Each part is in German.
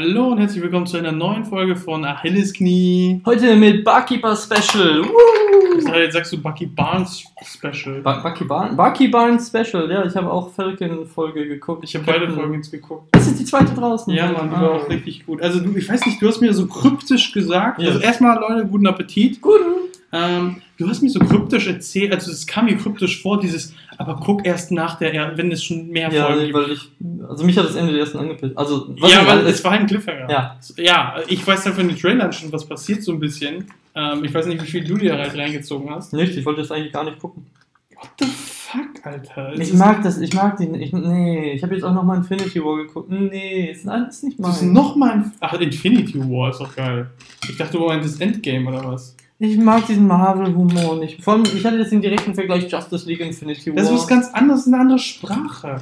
Hallo und herzlich willkommen zu einer neuen Folge von Achillesknie. Heute mit Barkeeper Special. Woo! dachte, jetzt sagst du Bucky Barnes Special. Ba Bucky Barn Bucky Barnes Special, ja, ich habe auch Falcon-Folge geguckt. Ich habe beide Folgen jetzt geguckt. Das ist die zweite draußen. Ja, Mann, die Ah. war auch richtig gut. Also, du, ich weiß nicht, du hast mir so kryptisch gesagt. Ja. Also, erstmal, Leute, guten Appetit. Gut. Ähm, du hast mir so kryptisch erzählt, also, es kam mir kryptisch vor, dieses, aber guck erst nach der, wenn es schon mehr Ja, Folgen weil ich, also mich hat das Ende der ersten angepisst. Also, Ja, weil es- es war ein Cliffhanger. Ja. Ja, ich weiß ja von den Trailern schon, was passiert so ein bisschen. Ähm, ich weiß nicht, wie viel du dir halt reingezogen hast. nicht, ich wollte das eigentlich gar nicht gucken. What the fuck, Alter? Es Ich mag das, ich mag den, ich, nee, ich habe jetzt auch nochmal Infinity War geguckt. Nee, ist alles nicht Das ist nochmal ein. Ach, Infinity War ist doch geil. Ich dachte, du meintest Endgame oder was? Ich mag diesen Marvel-Humor nicht. Vor allem, ich hatte jetzt den direkten Vergleich Justice League Infinity War. Das ist was ganz anderes, eine andere Sprache.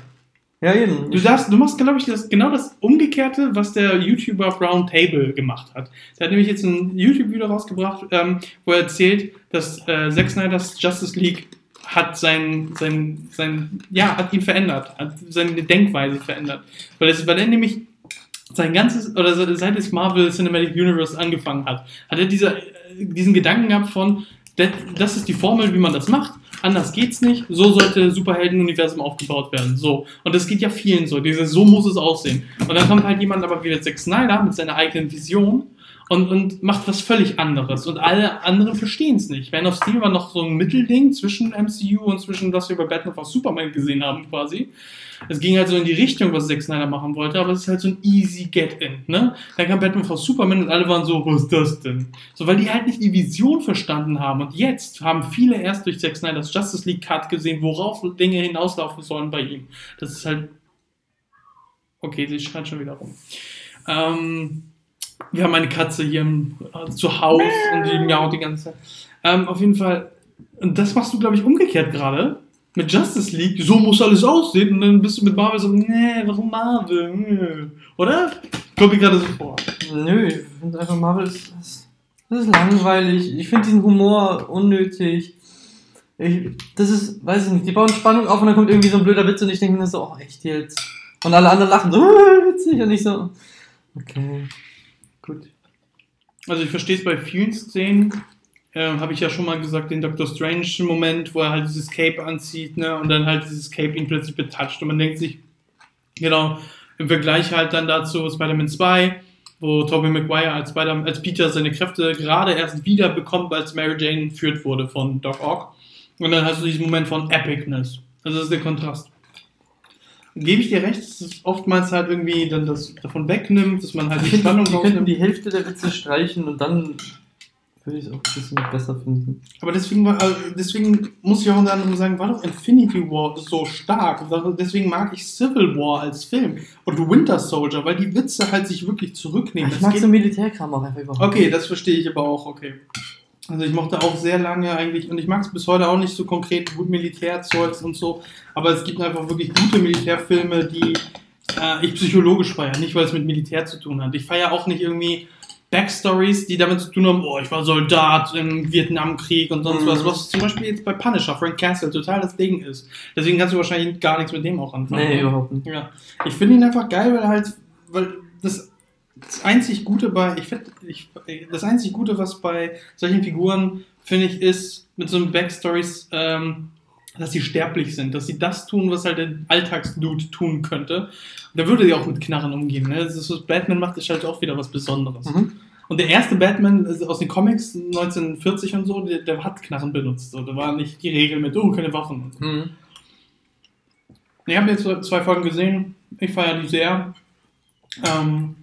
Ja, eben. Du, darfst, du machst, glaube ich, das, genau das Umgekehrte, was der YouTuber Brown Table gemacht hat. Der hat nämlich jetzt ein YouTube-Video rausgebracht, ähm, wo er erzählt, dass äh, Zack Snyder's Justice League hat sein, sein, sein, ja, hat ihn verändert, hat seine Denkweise verändert. Weil, es, weil er nämlich sein ganzes, oder se- seit es Marvel Cinematic Universe angefangen hat, hat er diese, diesen Gedanken gehabt von, das, ist die Formel, wie man das macht, anders geht's nicht, so sollte Superhelden-Universum aufgebaut werden, so. Und das geht ja vielen so, dieses, so muss es aussehen. Und dann kommt halt jemand aber wie Zack Snyder mit seiner eigenen Vision und, und macht was völlig anderes. Und alle anderen verstehen es nicht. Man of Steel war noch so ein Mittelding zwischen MCU und zwischen, was wir bei Batman vs. Superman gesehen haben, quasi. Es ging halt so in die Richtung, was Zack Snyder machen wollte, aber es ist halt so ein easy Get-In, ne? Dann kam Batman vs. Superman und alle waren so, was ist das denn? So, weil die halt nicht die Vision verstanden haben. Und jetzt haben viele erst durch Zack Snyders Justice League Cut gesehen, worauf Dinge hinauslaufen sollen bei ihm. Das ist halt. Okay, sie schreit schon wieder rum. Ähm, wir haben eine Katze hier im, äh, zu Hause und die miaut die ganze Zeit. Ähm, auf jeden Fall, und das machst du, glaube ich, umgekehrt gerade. Mit Justice League, so muss alles aussehen. Und dann bist du mit Marvel so, nee, warum Marvel? Nee. Oder? Kommt mir gerade so vor. Nö, ich finde einfach Marvel ist, ist, das ist langweilig. Ich finde diesen Humor unnötig. Ich, das ist, weiß ich nicht, die bauen Spannung auf und dann kommt irgendwie so ein blöder Witz und ich denke mir so, oh, echt jetzt? Und alle anderen lachen so, witzig und ich so, okay, gut. Also ich verstehe es bei vielen Szenen, ähm, habe ich ja schon mal gesagt, den Doctor Strange-Moment, wo er halt dieses Cape anzieht, ne, und dann halt dieses Cape ihn plötzlich betatscht und man denkt sich, genau, im Vergleich halt dann dazu Spider-Man 2, wo Tobey Maguire als, Spider als Peter seine Kräfte gerade erst wieder bekommt, als Mary Jane entführt wurde von Doc Ock. Und dann hast du diesen Moment von Epicness. Also das ist der Kontrast. Gebe ich dir recht, dass es oftmals halt irgendwie dann das davon wegnimmt, dass man halt die Spannung die könnten rausnimmt. die Hälfte der Witze streichen und dann würde ich es auch ein bisschen besser finden. Aber deswegen, war, also deswegen muss ich auch unter anderem sagen, war doch Infinity War so stark. Deswegen mag ich Civil War als Film und Winter Soldier, weil die Witze halt sich wirklich zurücknehmen. Ich Das mag so Militärkram auch einfach überhaupt okay, das verstehe ich aber auch, okay. Also ich mochte auch sehr lange eigentlich, und ich mag es bis heute auch nicht so konkret gut Militärzeugs und so, aber es gibt einfach wirklich gute Militärfilme, die äh, ich psychologisch feiere, nicht weil es mit Militär zu tun hat. Ich feiere auch nicht irgendwie Backstories, die damit zu tun haben, oh, ich war Soldat im Vietnamkrieg und sonst Mhm. was, was zum Beispiel jetzt bei Punisher, Frank Castle, total das Ding ist. Deswegen kannst du wahrscheinlich gar nichts mit dem auch anfangen. Nee, überhaupt nicht. Ja, ich finde ihn einfach geil, weil er halt, weil das, das einzig Gute bei, ich finde, das einzig Gute, was bei solchen Figuren, finde ich, ist mit so einem Backstories, ähm, dass sie sterblich sind, dass sie das tun, was halt der Alltagsdude tun könnte. Da würde sie auch mit Knarren umgehen. Ne? Das ist, was Batman macht, ist halt auch wieder was Besonderes. Mhm. Und der erste Batman ist aus den Comics 1940 und so, der, der hat Knarren benutzt. So. Da war nicht die Regel mit, oh, keine Waffen. Mhm. Ich habe jetzt zwei Folgen gesehen. Ich feiere die sehr. Ähm,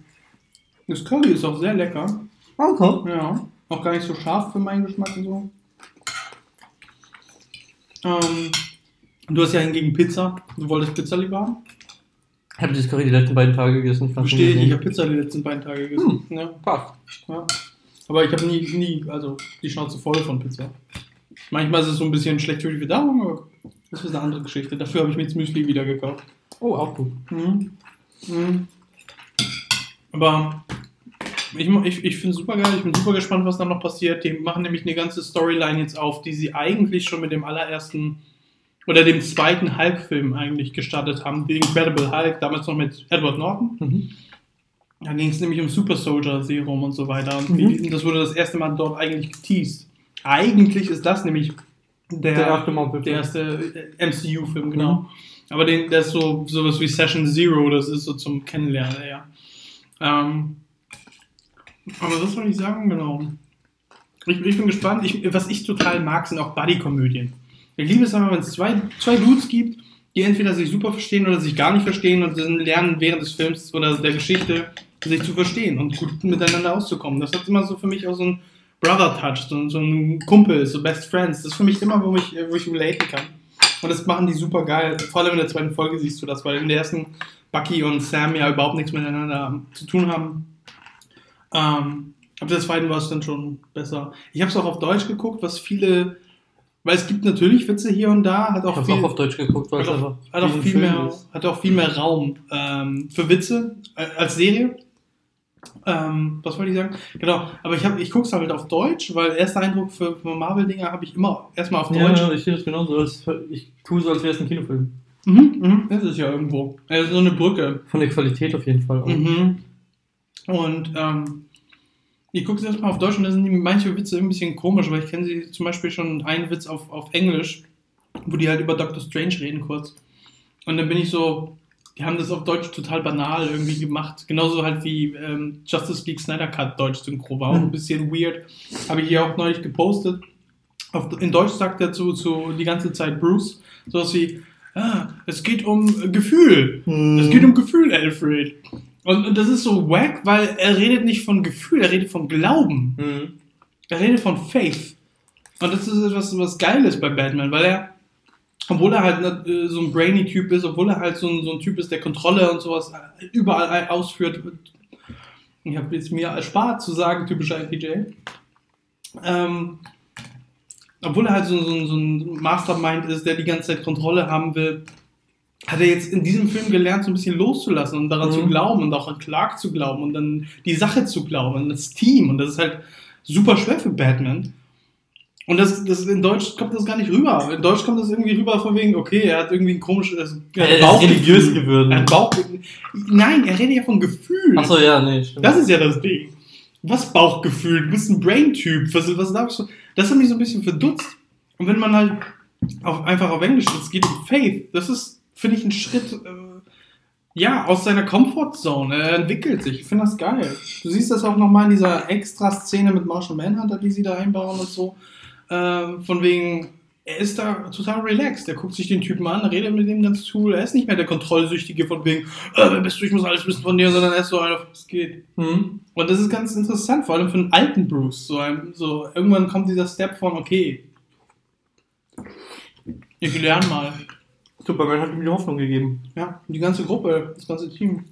das Curry ist auch sehr lecker. Okay. Ja. Auch gar nicht so scharf für meinen Geschmack und so. Ähm, du hast ja hingegen Pizza. Du wolltest Pizza lieber haben? Ich habe das Curry die letzten beiden Tage gegessen. Verstehe ich. Ich habe Pizza die letzten beiden Tage gegessen. Ja, Passt. ja. Aber ich habe nie, nie, also die Schnauze voll von Pizza. Manchmal ist es so ein bisschen schlecht für die Verdauung, aber das ist eine andere Geschichte. Dafür habe ich mir jetzt Müsli wieder gekauft. Oh, auch gut. Mhm. Mhm. Aber ich, ich, ich finde es super geil, ich bin super gespannt, was dann noch passiert. Die machen nämlich eine ganze Storyline jetzt auf, die sie eigentlich schon mit dem allerersten oder dem zweiten Hulk-Film eigentlich gestartet haben. The Incredible Hulk, damals noch mit Edward Norton. Mhm. Da ging es nämlich um Super Soldier Serum und so weiter. Und Mhm. das wurde das erste Mal dort eigentlich geteased. Eigentlich ist das nämlich der, Der der erste äh, MCU-Film, genau. Mhm. Aber den, der ist so sowas wie Session Zero, das ist so zum Kennenlernen, ja. Ähm, aber was soll ich sagen, genau. Ich, ich bin gespannt. Ich, was ich total mag, sind auch Buddy-Komödien. Ich liebe es einfach, wenn es zwei, zwei Dudes gibt, die entweder sich super verstehen oder sich gar nicht verstehen und dann lernen während des Films oder der Geschichte sich zu verstehen und gut miteinander auszukommen. Das hat immer so für mich auch so ein Brother-Touch, so, so ein Kumpel, so Best Friends. Das ist für mich immer, wo ich, wo ich relaten kann. Und das machen die super geil. Vor allem in der zweiten Folge siehst du das, weil in der ersten Bucky und Sam ja überhaupt nichts miteinander zu tun haben. Ähm, ab der zweiten war es dann schon besser. Ich habe es auch auf Deutsch geguckt, was viele, weil es gibt natürlich Witze hier und da, hat Ich auch hab's viel, auch auf Deutsch geguckt, weil hat es auch, hat auch viel mehr, ist. hat auch viel mehr Raum ähm, für Witze als Serie. Ähm, was wollte ich sagen? Genau, aber ich, hab- ich gucke es halt auf Deutsch, weil erster Eindruck für, für Marvel-Dinger habe ich immer erstmal auf Deutsch. ja, ich sehe das genauso. Ich tue so, als wäre es ein Kinofilm. Mhm, mhm, das ist ja irgendwo. Also so eine Brücke. Von der Qualität auf jeden Fall. auch. Mhm. Und ähm, ich gucke es erstmal auf Deutsch und da sind die manche Witze ein bisschen komisch, weil ich kenne sie zum Beispiel schon einen Witz auf, auf Englisch, wo die halt über Doctor Strange reden kurz. Und dann bin ich so, die haben das auf Deutsch total banal irgendwie gemacht. Genauso halt wie ähm, Justice League Snyder Cut Deutsch Synchro war auch ein bisschen weird. Habe ich hier auch neulich gepostet. Auf, in Deutsch sagt er zu, zu die ganze Zeit Bruce sowas wie, ah, es geht um Gefühl. Es geht um Gefühl, Alfred. Und, und das ist so wack, weil er redet nicht von Gefühl, er redet von Glauben. Mhm. Er redet von Faith. Und das ist etwas was Geiles bei Batman, weil er, obwohl er halt äh, so ein brainy Typ ist, obwohl er halt so ein, so ein Typ ist, der Kontrolle und sowas überall ausführt. Ich habe jetzt mir erspart zu sagen, typischer IPJ. Ähm, obwohl er halt so, so, so ein Mastermind ist, der die ganze Zeit Kontrolle haben will, hat er jetzt in diesem Film gelernt, so ein bisschen loszulassen und daran Mhm. zu glauben und auch an Clark zu glauben und dann die Sache zu glauben und das Team. Und das ist halt super schwer für Batman. Und das, das in Deutsch kommt das gar nicht rüber. In Deutsch kommt das irgendwie rüber von wegen, okay, er hat irgendwie ein komisches Er ist religiös geworden. Er hat Bauch, Nein, er redet ja von Gefühl. Achso, ja, nee, stimmt. Das ist ja das Ding. Was Bauchgefühl? Du bist ein Brain-Typ. Was, was darfst du? Das hat mich so ein bisschen verdutzt. Und wenn man halt auf, einfach auf Englisch, es geht um Faith, das ist, finde ich, ein Schritt, äh, ja, aus seiner Comfortzone. Er entwickelt sich. Ich finde das geil. Du siehst das auch nochmal in dieser Extra-Szene mit Martian Manhunter, die sie da einbauen und so. Äh, von wegen, er ist da total relaxed. Er guckt sich den Typen an, redet mit dem ganz cool. Er ist nicht mehr der Kontrollsüchtige von wegen, äh, wer bist du, ich muss alles wissen von dir, sondern er ist so einer, es geht. Mhm. Und das ist ganz interessant, vor allem für einen alten Bruce. So, ein, so irgendwann kommt dieser Step von, okay, ich lerne mal. Superman hat ihm die Hoffnung gegeben. Ja, die ganze Gruppe, das ganze Team.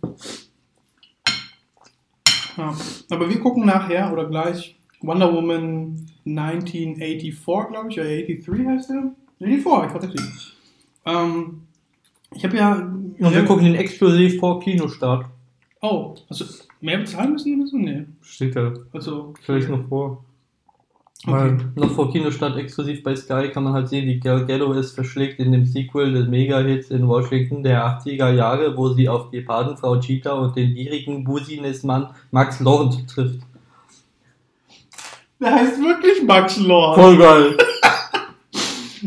Ja. Aber wir gucken nachher oder gleich Wonder Woman 1984, glaube ich, oder 83 heißt der? 84, ich hatte ähm, Ich habe ja. Und wir gucken den exklusiv vor Kinostart. Oh, du mehr bezahlen müssen oder so? Nee. Steht da. Also. Stell ich noch vor. Okay. Weil noch vor Kinostart exklusiv bei Sky kann man halt sehen, wie Gal Gadot es verschlägt in dem Sequel des Mega-Hits in Washington der 80er Jahre, wo sie auf die Patenfrau Cheetah und den gierigen Businessmann Max Lord trifft. Der heißt wirklich Max Lord. Voll geil.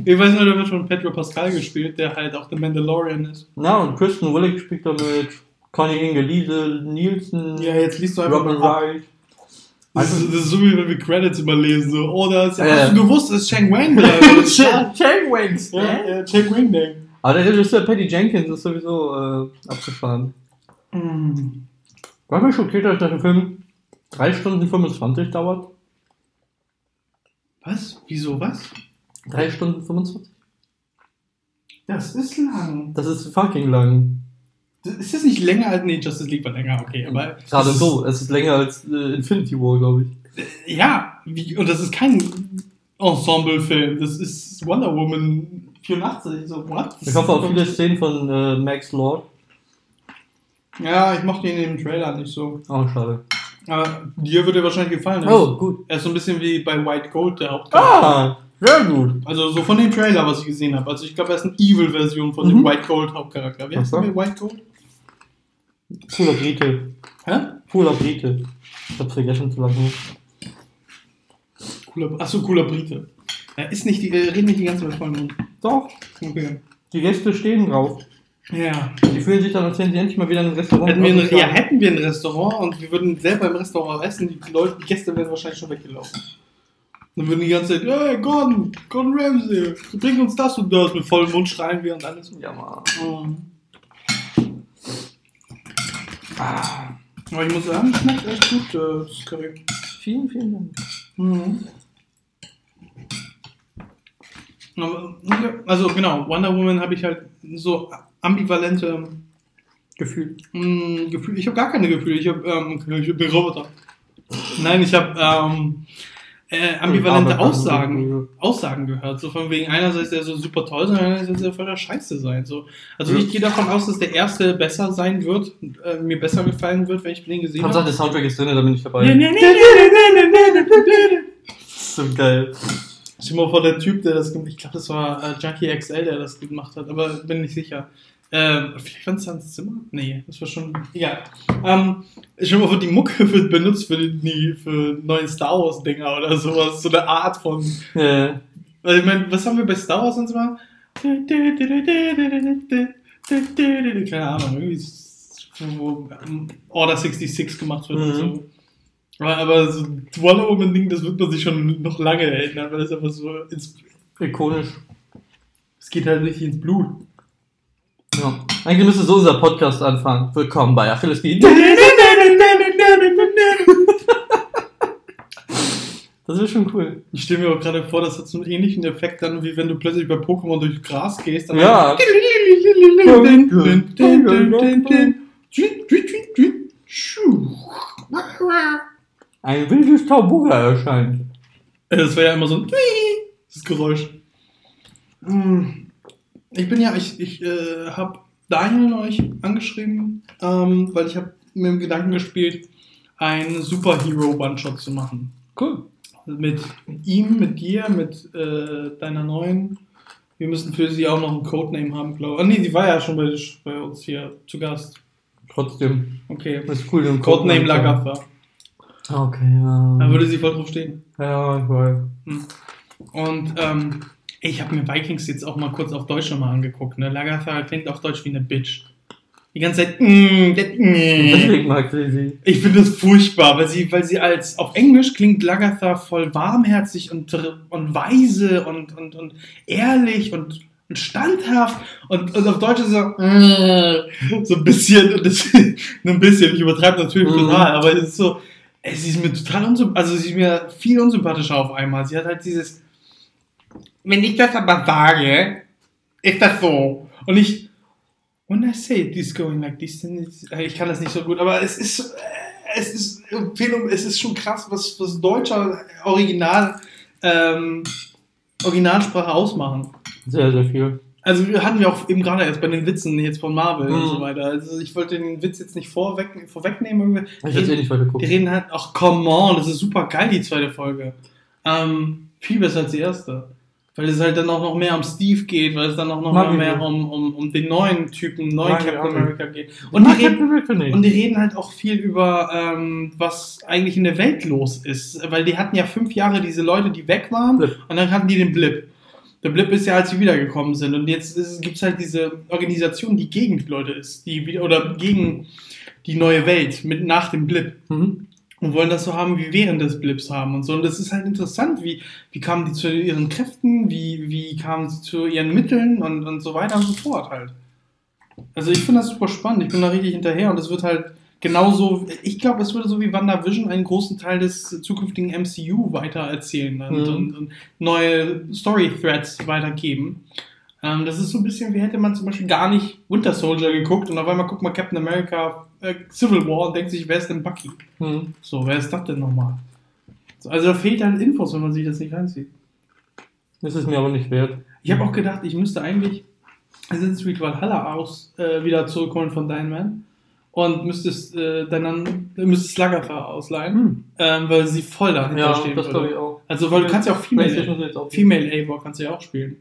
Ich weiß nur, der wird von Pedro Pascal gespielt, der halt auch The Mandalorian ist. Na, und Kristen Willig spielt da mit Connie Inge-Liese, Nielsen, Ja, jetzt liest du einfach Robin mal. Wright. Das ist, das ist so wie wenn wir Credits immer lesen. So, oh, da ist ja. Ja. Hast du gewusst, ist Chang Wang da? ja, Chang Wings. ja, Chang Wang Dang. Aber der Regisseur Patty Jenkins ist sowieso äh, abgefahren. Mm. War mir schockiert, dass der Film 3 Stunden 25 dauert. Was? Wieso was? 3 Stunden 25? Das ist lang. Das ist fucking lang. Ist das nicht länger als. Nee, Justice League war länger, okay. Aber Gerade so. Es ist länger als äh, Infinity War, glaube ich. Ja, wie, und das ist kein Ensemble-Film. Das ist Wonder Woman 84. So, what? Ich hoffe auf viele Szenen von äh, Max Lord. Ja, ich mochte ihn im Trailer nicht so. Oh, schade. Aber dir würde er wahrscheinlich gefallen. Er Oh, ist- gut. Er ist so ein bisschen wie bei White Gold, der Hauptcharakter. Ah, sehr gut. Also so von dem Trailer, was ich gesehen habe. Also ich glaube, er ist eine Evil-Version von Mhm. dem White Gold Hauptcharakter. Wie heißt der White Gold? Cooler Brite. Hä? Cooler Brite. Ich hab's vergessen zu sagen. Cooler, achso, cooler Brite. Er ist nicht die, äh, redet nicht die ganze Zeit Mund. Doch, Okay. die Gäste stehen drauf. Ja. Die fühlen sich dann, als wären sie endlich mal wieder in ein Restaurant. Hätten wir ein, ja, hätten wir ein Restaurant und wir würden selber im Restaurant essen, die Leute, die Gäste wären wahrscheinlich schon weggelaufen. Dann würden die ganze Zeit, hey Gordon, Gordon Ramsay, bring uns das und das, mit vollem Mund schreien wir und alles. Ja, Mann. Mhm. Ah. Aber ich muss sagen, schmeckt echt gut, äh, das Curry. Vielen, vielen Dank. Mhm. Also genau, Wonder Woman habe ich halt so ambivalente Gefühl. Hm, Gefühl. Ich habe gar keine Gefühle. Ich habe ähm, ich bin Roboter. Nein, ich habe ähm, äh, ambivalente Aussagen, Aussagen gehört. So von wegen einerseits der so super toll sein, einerseits der voller Scheiße sein. So. Also ja. ich gehe davon aus, dass der erste besser sein wird, äh, mir besser gefallen wird, wenn ich den gesehen habe. Hauptsache der Soundtrack ist drin, da bin ich dabei. so geil. Ich bin mal vor, der Typ, der das gemacht hat. Ich glaube, das war äh, Junkie XL, der das gemacht hat, aber bin nicht sicher. Ähm, vielleicht war es Hans Zimmer? Nee, das war schon. Egal. Ähm, stell dir mal die Mucke wird benutzt für, die, für neuen Star Wars-Dinger oder sowas. So eine Art von. Ja. Weil ich meine, was haben wir bei Star Wars sonst mal? Keine Ahnung, irgendwie. Wo ähm, Order 66 gemacht wird und Mhm. so. Aber, so ein Wonder Woman-Ding, das wird man sich schon noch lange erinnern, weil das einfach so ins, Ikonisch. es geht halt richtig ins Blut. Ja. Eigentlich müsste so unser Podcast anfangen. Willkommen bei Achilles. Das wäre schon cool. Ich stelle mir auch gerade vor, das hat so einen ähnlichen Effekt dann, wie wenn du plötzlich bei Pokémon durch Gras gehst. Dann Ja. Ein wildes Taubuga erscheint. Das war ja immer so ein das Geräusch. Hm. Ich bin ja, ich, ich äh, habe Daniel euch angeschrieben, ähm, weil ich habe mit dem Gedanken gespielt, einen Superhero One-Shot zu machen. Cool. Mit ihm, mit dir, mit äh, deiner neuen. Wir müssen für sie auch noch einen Codename haben, glaube ich. Ah, nee, sie war ja schon bei, bei uns hier zu Gast. Trotzdem. Okay. Das ist cool. den Codename Codename. Lagatha. Okay, ja. Da würde sie voll drauf stehen. Ja, ich weiß. Und ähm, ich habe mir Vikings jetzt auch mal kurz auf Deutsch nochmal angeguckt. Ne? Lagatha klingt auf Deutsch wie eine Bitch. Die ganze Zeit. Mm, mm. deswegen mag sie sie. Ich finde das furchtbar, weil sie, weil sie als auf Englisch klingt Lagatha voll warmherzig und, und weise und, und, und ehrlich und, und standhaft und, und auf Deutsch ist so, mm, so ein bisschen, das, ein bisschen, ich übertreibe natürlich Mhm. total, aber es ist so, sie ist mir total unsympathisch, also sie ist mir viel unsympathischer auf einmal. Sie hat halt dieses, wenn ich das aber sage, ist das so. Und ich, when I say this going like this, äh, ich kann das nicht so gut, aber es ist, äh, es ist, es ist schon krass, was, was deutscher Original, ähm, Originalsprache ausmachen. Sehr, sehr viel. Also wir hatten wir auch eben gerade erst bei den Witzen jetzt von Marvel und Mhm. so weiter. Also ich wollte den Witz jetzt nicht vorweg, vorwegnehmen. Ich werde eh nicht weiter Die gucken. reden halt, ach come on, das ist super geil, die zweite Folge. Ähm, viel besser als die erste. Weil es halt dann auch noch mehr um Steve geht, weil es dann auch noch ich mehr um, um, um den neuen Typen, neuen ich Captain. America geht. Und die, reden, und die reden halt auch viel über, ähm, was eigentlich in der Welt los ist. Weil die hatten ja fünf Jahre diese Leute, die weg waren Blip. und dann hatten die den Blip. Der Blip ist ja, als sie wiedergekommen sind. Und jetzt gibt es halt diese Organisation, die gegen die Leute ist. Die wieder, oder gegen die neue Welt mit nach dem Blip Mhm. Und wollen das so haben, wie während des Blips haben und so. Und das ist halt interessant, wie, wie kamen die zu ihren Kräften, wie, wie kamen sie zu ihren Mitteln und, und so weiter und so fort halt. Also ich finde das super spannend, ich bin da richtig hinterher und es wird halt genauso, ich glaube, es würde so wie WandaVision einen großen Teil des zukünftigen MCU weiter erzählen und, Mhm. und, und neue Story-Threads weitergeben. Ähm, das ist so ein bisschen, wie hätte man zum Beispiel gar nicht Winter Soldier geguckt und auf einmal guckt man Captain America äh, Civil War und denkt sich, wer ist denn Bucky? Mhm. So, wer ist das denn nochmal? So, Also da fehlt halt Infos, wenn man sich das nicht reinzieht. Das ist mir aber nicht wert. Ich habe auch gedacht, ich müsste eigentlich Assassin's Creed Valhalla aus äh, wieder zurückholen von Dein Man und müsstest äh, dann, dann müsstest Lagerfeuer ausleihen, Hm. ähm, weil sie voll dahinter Ja, stehen das glaube ich auch. Also weil du kannst ja auch Female. Female Eivor kannst du ja auch spielen.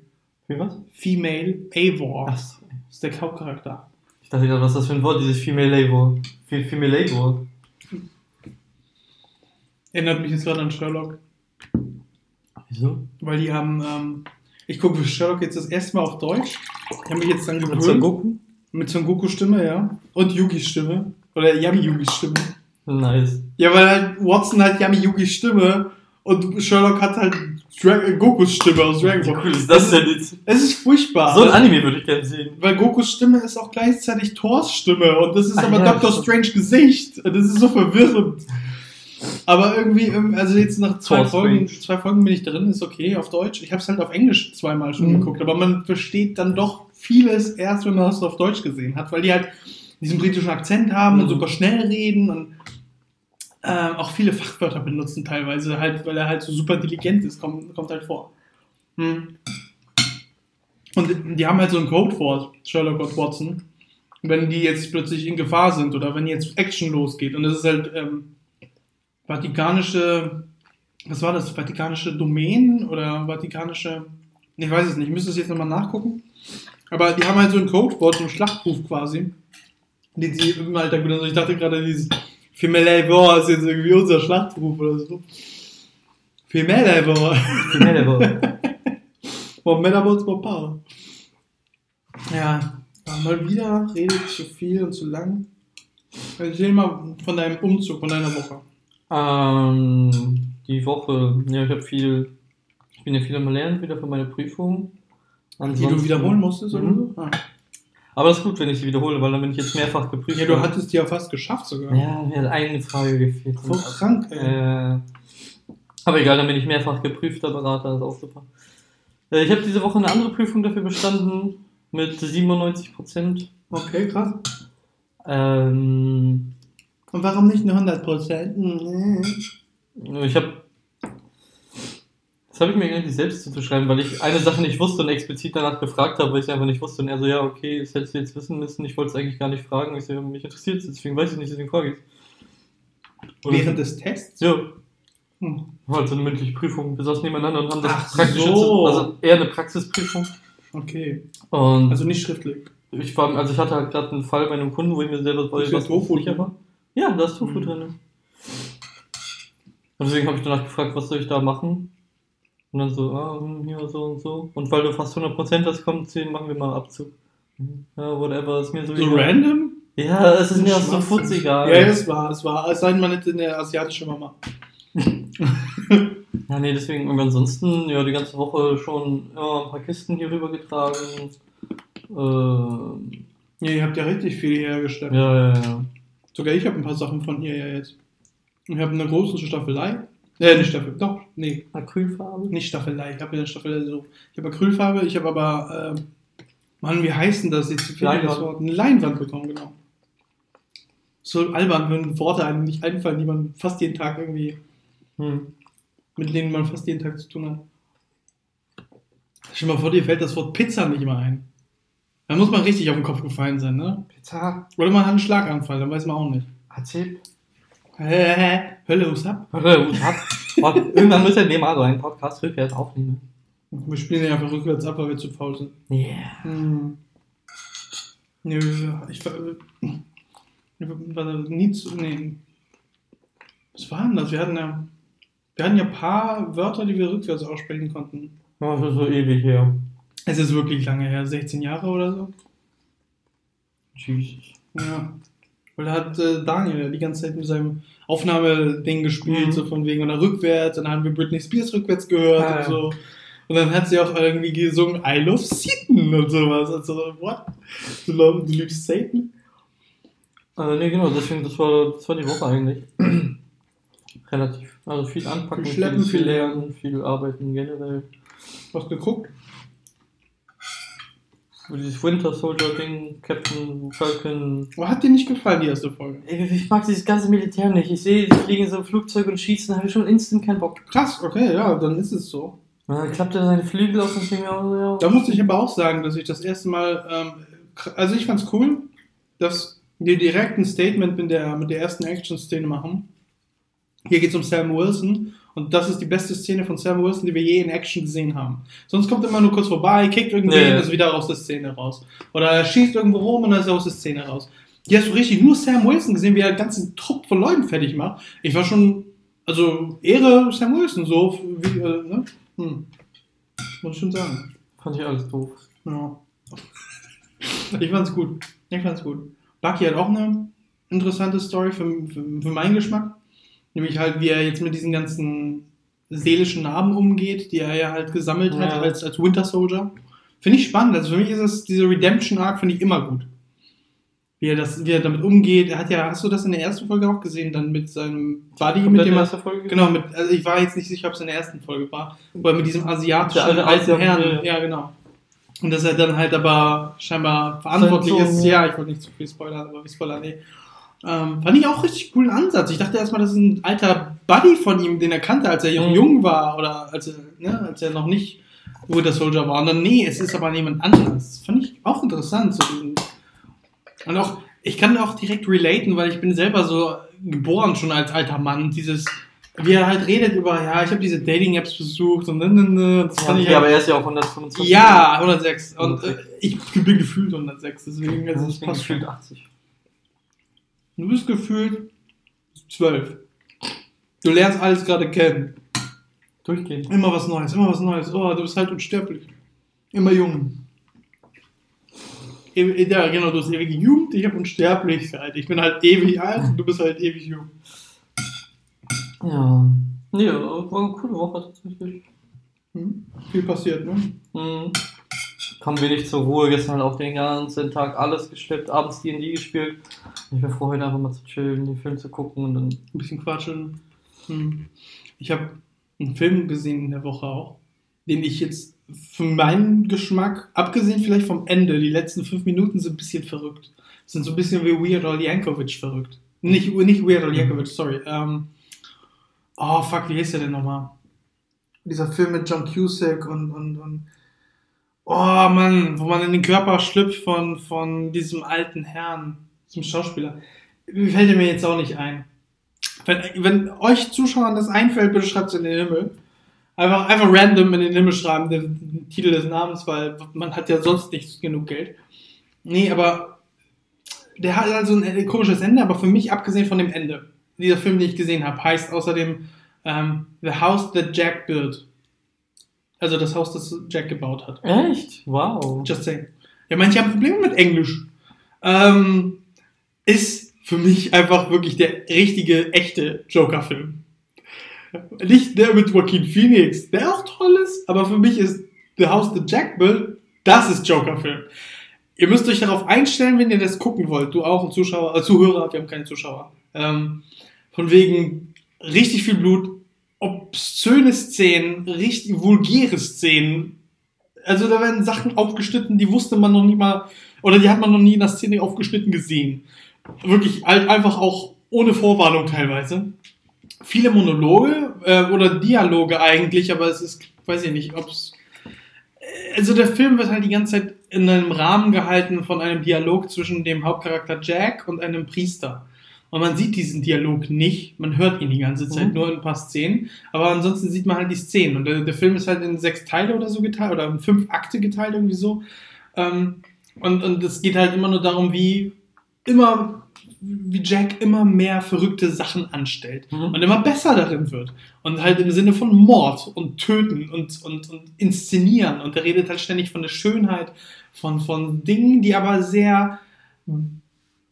Wie was? Female Eivor Ach so. ist der Hauptcharakter. Ich dachte gerade, was ist das für ein Wort, dieses Female? Fe- Female Label. Erinnert mich jetzt gerade an Sherlock. Wieso? Weil die haben, ähm, ich gucke Sherlock jetzt das erste Mal auf Deutsch. Ich habe mich jetzt dann Mit gewöhnt. Son Goku? Mit Son Goku Stimme, ja. Und Yugis Stimme. Oder Yami Yugis Stimme. Nice. Ja, weil halt Watson hat Yami Yugis Stimme und Sherlock hat halt Dra Gokus Stimme aus Dragon Wie Ball. cool ist das denn jetzt? Es ist furchtbar. So ein Anime würde ich gerne sehen. weil Gokus Stimme ist auch gleichzeitig Thors Stimme und das ist Ach aber ja, Dr. stimmt. Strange Gesicht. Das ist so verwirrend. Aber irgendwie, ähm, also jetzt nach zwei Thor Folgen, Strange. zwei Folgen bin ich drin, ist okay auf Deutsch. Ich habe es halt auf Englisch zweimal schon Mhm. geguckt, aber man versteht dann doch vieles erst, wenn man es auf Deutsch gesehen hat, weil die halt diesen britischen Akzent haben und Mhm. super schnell reden und ähm, auch viele Fachwörter benutzen teilweise, halt, weil er halt so super intelligent ist, kommt, kommt halt vor. Hm. Und die haben halt so ein Codewort, Sherlock und Watson, wenn die jetzt plötzlich in Gefahr sind oder wenn jetzt Action losgeht. Und das ist halt ähm, vatikanische, was war das, vatikanische Domänen oder vatikanische, ich weiß es nicht, ich müsste es jetzt nochmal nachgucken. Aber die haben halt so ein Codewort, so ein Schlachtruf quasi, den sie im Alltag benutzen. Ich dachte gerade, dieses Femelle War ist jetzt irgendwie unser Schlachtruf oder so. Femelle War. Die Männer More Metabots, more power. Ja, aber mal wieder redet zu viel und zu lang. Erzähl mal von deinem Umzug, von deiner Woche. Ähm, die Woche, ja, ich habe viel, ich bin ja viel am Lernen wieder für meine Prüfung. Die du Ansonsten- wiederholen musstest oder Mhm. so? Ah. Aber das ist gut, wenn ich sie wiederhole, weil dann bin ich jetzt mehrfach geprüft. Ja, du hattest die ja fast geschafft sogar. Ja, mir hat eine Frage gefehlt. Voll krank, ey. Äh, aber egal, dann bin ich mehrfach geprüfter Berater, ist auch super. Äh, ich habe diese Woche eine andere Prüfung dafür bestanden mit 97 Prozent. Okay, krass. Ähm, Und warum nicht eine 100 Prozent? ich habe das habe ich mir eigentlich selbst zuzuschreiben, weil ich eine Sache nicht wusste und explizit danach gefragt habe, weil ich es einfach nicht wusste. Und er so, ja, okay, das hättest du jetzt wissen müssen. Ich wollte es eigentlich gar nicht fragen. Ich so, mich interessiert es, deswegen weiß ich nicht, deswegen frage ich es. Während des Tests? Ja, Hm. war halt so eine mündliche Prüfung. Wir saßen nebeneinander und haben das Ach praktische, so. also eher eine Praxisprüfung. Okay. Und Also nicht schriftlich. ich war, also ich hatte halt gerade einen Fall bei einem Kunden, wo ich mir selber ja was Tofu sicher war. Ja, da ist Tofu Mhm. drin. Und deswegen habe ich danach gefragt, was soll ich da machen? Und dann so, ah, hm, hier so und so. Und weil du fast 100% hast, kommt 10, machen wir mal Abzug. Mhm. Ja, whatever, ist mir so So random? Ja, es ist mir auch so futzegal. Ja, es war, es war. Es sei denn, man hätte eine asiatische Mama. Ja, nee, deswegen, und ansonsten, ja, die ganze Woche schon ja, ein paar Kisten hier rüber getragen. Ähm, Ja, ihr habt ja richtig viel hergestellt. ja, ja, ja. Sogar ich habe ein paar Sachen von ihr ja jetzt. Ich habe eine große Staffelei. Äh, nicht Staffel, doch, nee, Acrylfarbe? nicht Staffelei. Ich habe ja eine Staffelei so. Ich habe Acrylfarbe, ich habe aber, ähm, Mann, wie heißt denn das jetzt? Wie das Wort? Eine Leinwand bekommen, genau. So albern, wenn Worte einem nicht einfallen, die man fast jeden Tag irgendwie, Hm. mit denen man fast jeden Tag zu tun hat. Stell dir mal vor, dir fällt das Wort Pizza nicht mal ein. Da muss man richtig auf den Kopf gefallen sein, ne? Pizza, Oder man hat einen Schlaganfall, dann weiß man auch nicht. Erzähl. Hölle, was ab? Gut, hat. Warte, Irgendwann müssen wir mal so einen Podcast rückwärts aufnehmen. Wir spielen ja einfach rückwärts ab, weil wir zu faul sind. Yeah. Hm. Nö, ich war. Ich war nie zu. Nee. Was war denn das? Wir hatten ja. Wir hatten ja ein paar Wörter, die wir rückwärts aussprechen konnten. Ja, das ist so ewig her. Es ist wirklich lange her, 16 Jahre oder so. Jesus. Ja. Weil da hat äh, Daniel die ganze Zeit mit seinem Aufnahmeding gespielt, Mhm. so von wegen oder rückwärts, und dann haben wir Britney Spears rückwärts gehört Ah, und so. Und dann hat sie auch irgendwie gesungen I love Satan und sowas. Also, what? Du, lo- du liebst Satan? Äh, nee, genau, deswegen, das war, das war die Woche eigentlich. Relativ. Also viel anpacken, Viel schleppen, viel lernen, viel arbeiten generell. Was geguckt? Dieses Winter Soldier Ding, Captain Falcon. Oh, hat dir nicht gefallen, die erste Folge? Ey, Ich mag dieses ganze Militär nicht. Ich sehe, die fliegen in so ein Flugzeug und schießen, habe ich schon instant keinen Bock. Krass, okay, ja, dann ist es so. Und dann klappt er seine Flügel aus und denkt mir auch ja. Da musste ich aber auch sagen, dass ich das erste Mal, ähm, also ich fand's cool, dass wir direkt ein Statement mit der, mit der ersten Action-Szene machen. Hier geht's um Sam Wilson und das ist die beste Szene von Sam Wilson, die wir je in Action gesehen haben. Sonst kommt er immer nur kurz vorbei, kickt irgendwie ja. und ist wieder aus der Szene raus. Oder er schießt irgendwo rum und dann ist er aus der Szene raus. Hier hast du richtig nur Sam Wilson gesehen, wie er einen ganzen Trupp von Leuten fertig macht. Ich war schon Also Ehre Sam Wilson, so wie, äh, ne? Hm. Muss ich schon sagen. Fand ich alles doof. Ja. Ich fand's gut. Ich fand's gut. Bucky hat auch eine interessante Story für, für, für meinen Geschmack. Nämlich halt, wie er jetzt mit diesen ganzen seelischen Narben umgeht, die er ja halt gesammelt hat Ja. als, als Winter Soldier. Finde ich spannend. Also für mich ist das, diese Redemption Arc finde ich immer gut. Wie er, das, wie er damit umgeht. Er hat ja, hast du das in der ersten Folge auch gesehen, dann mit seinem Buddy, mit Komplett dem er erste Folge? Genau, mit, also ich war jetzt nicht sicher, ob es in der ersten Folge war, wo er mit diesem asiatischen alten Herrn, ja genau. Und dass er dann halt aber scheinbar verantwortlich ist. Ja, ja. ich wollte nicht zu viel spoilern, aber wie Spoiler, nee. Ähm, fand ich auch richtig coolen Ansatz. Ich dachte erstmal, das ist ein alter Buddy von ihm, den er kannte, als er noch Mhm. jung war oder als er, ne, als er noch nicht Winter Soldier war. Und dann, nee, es ist aber jemand anderes. Fand ich auch interessant. So und auch, ich kann auch direkt relaten, weil ich bin selber so geboren schon als alter Mann. Dieses, wie er halt redet über, ja, ich habe diese Dating-Apps besucht und dann, dann, dann, das Ja, fand ich okay, halt- aber er ist ja auch 125. ja, 106. Und äh, 106. ich bin gefühlt 106, deswegen, also, das ich passt gefühlt schon. 80. Du bist gefühlt 12. Du lernst alles gerade kennen. Durchgehend. Immer was Neues, immer was Neues. Oh, du bist halt unsterblich. Immer jung. Ja, genau, du hast ewige Jugend, ich habe Unsterblichkeit. Ich bin halt ewig alt und du bist halt ewig jung. Ja. Nee, war eine coole Woche tatsächlich. Hm? Viel passiert, ne? Mhm. Kam wenig zur Ruhe, gestern halt auch den ganzen Tag alles geschleppt, abends D&D gespielt. Ich bin froh, heute einfach mal zu chillen, den Film zu gucken und dann Ein bisschen quatschen. Hm. Ich habe einen Film gesehen in der Woche auch, den ich jetzt für meinen Geschmack, abgesehen vielleicht vom Ende, die letzten fünf Minuten sind ein bisschen verrückt. Sind so ein bisschen wie Weird Al Yankovic verrückt. Nicht, nicht Weird Al Yankovic, sorry. Ähm, oh, fuck, wie heißt der denn nochmal? Dieser Film mit John Cusack und, und, und Oh Mann, wo man in den Körper schlüpft von, von diesem alten Herrn, diesem Schauspieler. Fällt er mir jetzt auch nicht ein. Wenn, wenn euch Zuschauern das einfällt, bitte schreibt es in den Himmel. Einfach, einfach random in den Himmel schreiben, den, Titel des Namens, weil man hat ja sonst nicht genug Geld. Nee, aber der hat also ein komisches Ende, aber für mich, abgesehen von dem Ende, dieser Film, den ich gesehen habe, heißt außerdem ähm, The House That Jack Built. Also das Haus, das Jack gebaut hat. Echt? Wow. Just saying. Ja, manche haben Probleme mit Englisch. Ähm, ist für mich einfach wirklich der richtige, echte Joker-Film. Nicht der mit Joaquin Phoenix, der auch toll ist, aber für mich ist The House the Jack Built, das ist Joker-Film. Ihr müsst euch darauf einstellen, wenn ihr das gucken wollt. Du auch, ein Zuschauer, äh, Zuhörer, wir haben keine Zuschauer. Ähm, von wegen richtig viel Blut, obszöne Szenen, richtig vulgäre Szenen. Also da werden Sachen aufgeschnitten, die wusste man noch nie mal, oder die hat man noch nie in der Szene aufgeschnitten gesehen. Wirklich halt einfach auch ohne Vorwarnung teilweise. Viele Monologe äh, oder Dialoge eigentlich, aber es ist, weiß ich nicht, ob es. Also der Film wird halt die ganze Zeit in einem Rahmen gehalten von einem Dialog zwischen dem Hauptcharakter Jack und einem Priester. Und man sieht diesen Dialog nicht, man hört ihn die ganze Zeit, Mhm. nur in ein paar Szenen. Aber ansonsten sieht man halt die Szenen. Und der, der Film ist halt in sechs Teile oder so geteilt, oder in fünf Akte geteilt, irgendwie so. Ähm, und, und es geht halt immer nur darum, wie immer, wie Jack immer mehr verrückte Sachen anstellt Mhm. und immer besser darin wird. Und halt im Sinne von Mord und Töten und, und, und Inszenieren. Und er redet halt ständig von der Schönheit von, von Dingen, die aber sehr,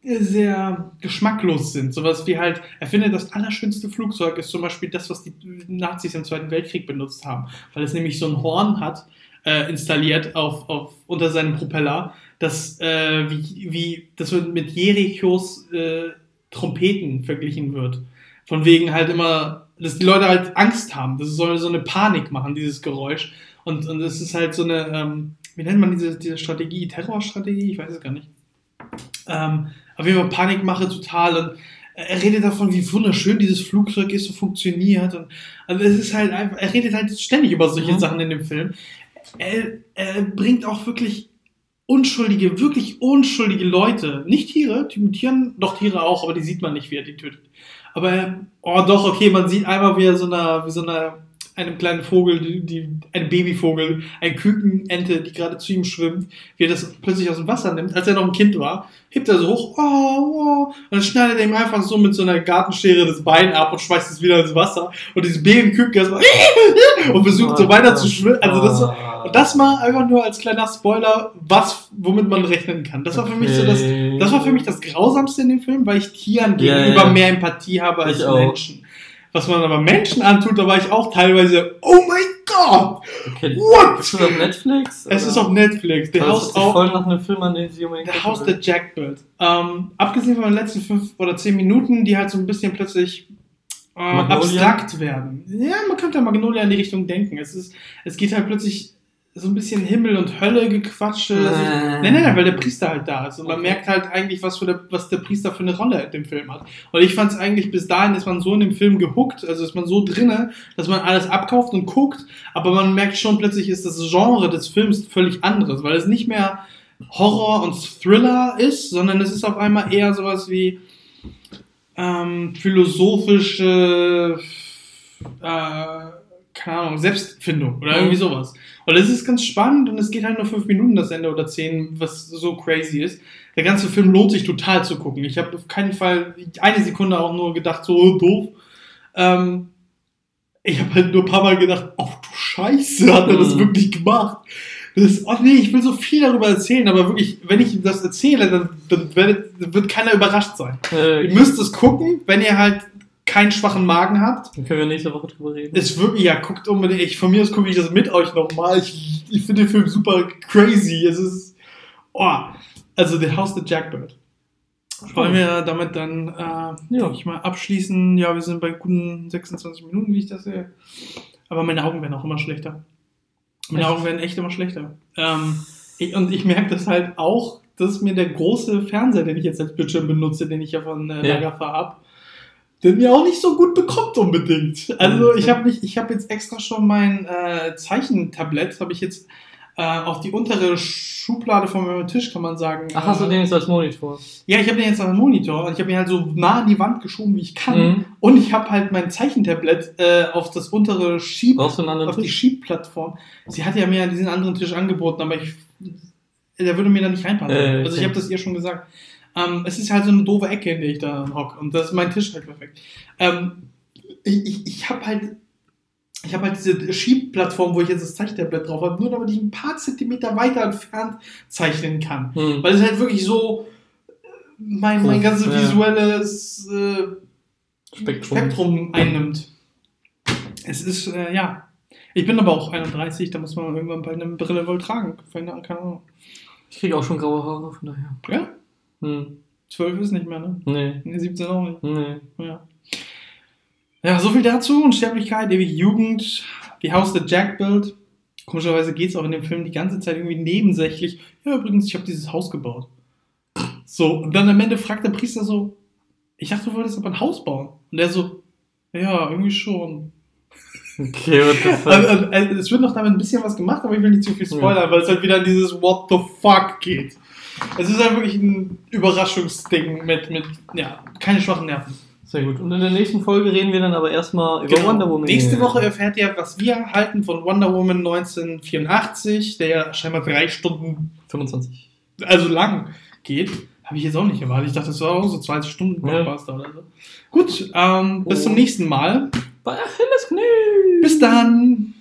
sehr geschmacklos sind. Sowas wie halt, er findet, das allerschönste Flugzeug ist zum Beispiel das, was die Nazis im Zweiten Weltkrieg benutzt haben. Weil es nämlich so ein Horn hat, äh, installiert auf, auf, unter seinem Propeller, das, äh, wie, wie, das mit Jerichos äh, Trompeten verglichen wird. Von wegen halt immer, dass die Leute halt Angst haben. Das soll so eine Panik machen, dieses Geräusch. Und, und es ist halt so eine, ähm, wie nennt man diese, diese Strategie? Terrorstrategie? Ich weiß es gar nicht. Ähm, auf jeden Fall Panikmache total und er redet davon, wie wunderschön dieses Flugzeug ist, so funktioniert und also es ist halt einfach, er redet halt ständig über solche Mhm. Sachen in dem Film. Er, er bringt auch wirklich unschuldige, wirklich unschuldige Leute, nicht Tiere, die mit Tieren, doch Tiere auch, aber die sieht man nicht, wie er die tötet. Aber, er- oh doch, okay, man sieht einmal, wie er so einer, wie so einer einem kleinen Vogel, die, die, ein Babyvogel, ein Kükenente, die gerade zu ihm schwimmt, wie er das plötzlich aus dem Wasser nimmt, als er noch ein Kind war, hebt er so hoch, oh, oh, und dann schneidet er ihm einfach so mit so einer Gartenschere das Bein ab und schmeißt es wieder ins Wasser. Und dieses Babyküken erstmal und versucht so weiter zu schwimmen. Also das, war- und das mal einfach nur als kleiner Spoiler, was, womit man rechnen kann. Das war für mich so das, das war für mich das Grausamste in dem Film, weil ich Tieren gegenüber ja. mehr Empathie habe als. Menschen. Was man aber Menschen antut, da war ich auch teilweise, oh mein Gott! Okay. What? Ist das auf Netflix? Es oder? ist auf Netflix. Der Das Haus auch. voll nach einem Film an, den sie unbedingt Der Haus der Jackbird. Ähm, abgesehen von den letzten fünf oder zehn Minuten, die halt so ein bisschen plötzlich äh, abstrakt werden. Ja, man könnte ja Magnolia in die Richtung denken. Es, ist, es geht halt plötzlich so ein bisschen Himmel und Hölle gequatsche. Ist- Äh. Nein, nein, nein, weil der Priester halt da ist. Und man Okay. merkt halt eigentlich, was, für der, was der Priester für eine Rolle in dem Film hat. Und ich fand es eigentlich, bis dahin ist man so in dem Film gehuckt, also ist man so drinne, dass man alles abkauft und guckt, aber man merkt schon plötzlich ist das Genre des Films völlig anderes, weil es nicht mehr Horror und Thriller ist, sondern es ist auf einmal eher sowas wie ähm, philosophische äh, keine Ahnung, Selbstfindung oder irgendwie sowas. Und es ist ganz spannend und es geht halt nur fünf Minuten das Ende oder zehn, was so crazy ist. Der ganze Film lohnt sich total zu gucken. Ich habe auf keinen Fall eine Sekunde auch nur gedacht, so oh, doof. Ähm, ich habe halt nur ein paar Mal gedacht, oh du Scheiße, hat er das Mhm. wirklich gemacht? Das ist, oh nee, ich will so viel darüber erzählen, aber wirklich, wenn ich das erzähle, dann, dann wird, wird keiner überrascht sein. Äh, Ihr müsst es gucken, wenn ihr halt keinen schwachen Magen habt. Dann können wir nächste Woche drüber reden. Es wirklich, ja, guckt unbedingt. Ich, von mir aus gucke ich das mit euch nochmal. Ich, ich finde den Film super crazy. Es ist. Oh, also The House the Jackbird. Wollen wir damit dann, äh, ja. ich mal abschließen? Ja, wir sind bei guten 26 Minuten, wie ich das sehe. Aber meine Augen werden auch immer schlechter. Meine Echt? Augen werden echt immer schlechter. Ähm, ich, und ich merke das halt auch, dass mir der große Fernseher, den ich jetzt als Bildschirm benutze, den ich ja von äh, Ja. Lagafa ab, den mir auch nicht so gut bekommt unbedingt. Also Mhm. ich habe mich, ich habe jetzt extra schon mein äh, Zeichentablett, habe ich jetzt äh, auf die untere Schublade von meinem Tisch, kann man sagen. Ach, hast du äh, den jetzt als Monitor? Ja, ich habe den jetzt dem Monitor und ich habe ihn halt so nah an die Wand geschoben, wie ich kann. Mhm. Und ich habe halt mein Zeichentablett äh, auf das untere Schieb, auf die Tisch? Schiebplattform. Sie hat ja mir diesen anderen Tisch angeboten, aber ich, der würde mir da nicht reinpassen. Äh, okay. Also ich habe das ihr schon gesagt. Ähm, es ist halt so eine doofe Ecke, in der ich da hocke. Und das ist mein Tisch halt perfekt. Ähm, ich ich, ich habe halt ich habe halt diese Schiebplattform, wo ich jetzt das Zeichentablett drauf habe, nur damit ich ein paar Zentimeter weiter entfernt zeichnen kann. Hm. Weil es halt wirklich so äh, mein, mein ganzes ja. visuelles äh, Spektrum. Spektrum einnimmt. Es ist, äh, ja. Ich bin aber auch 31, da muss man irgendwann bald eine Brille wohl tragen. Keine Ahnung. Ich kriege auch schon graue Haare, von daher. Ja? Hm. 12 ist nicht mehr, ne? Nee. Nee, 17 auch nicht. Nee. Ja. Ja, so viel dazu. Unsterblichkeit, ewige Jugend, die Haus der Jackbild. Komischerweise geht es auch in dem Film die ganze Zeit irgendwie nebensächlich. Ja, übrigens, ich habe dieses Haus gebaut. So, und dann am Ende fragt der Priester so, ich dachte, du wolltest aber ein Haus bauen. Und er so, ja, irgendwie schon. Okay, what the fuck? Also, also, es wird noch damit ein bisschen was gemacht, aber ich will nicht zu viel spoilern, weil es halt wieder in dieses What the fuck geht. Es ist halt wirklich ein Überraschungsding mit, mit ja, keine schwachen Nerven. Sehr gut. Und in der nächsten Folge reden wir dann aber erstmal über Genau. Wonder Woman. Nächste Woche erfährt ihr, was wir halten von Wonder Woman 1984, der ja scheinbar drei Stunden, 25. also lang geht. Habe ich jetzt auch nicht erwartet. Ich dachte, das war auch so 20 Stunden Ja. Blockbuster oder so. Gut, ähm, bis Oh. zum nächsten Mal. Bei Achilles Knie! Bis dann!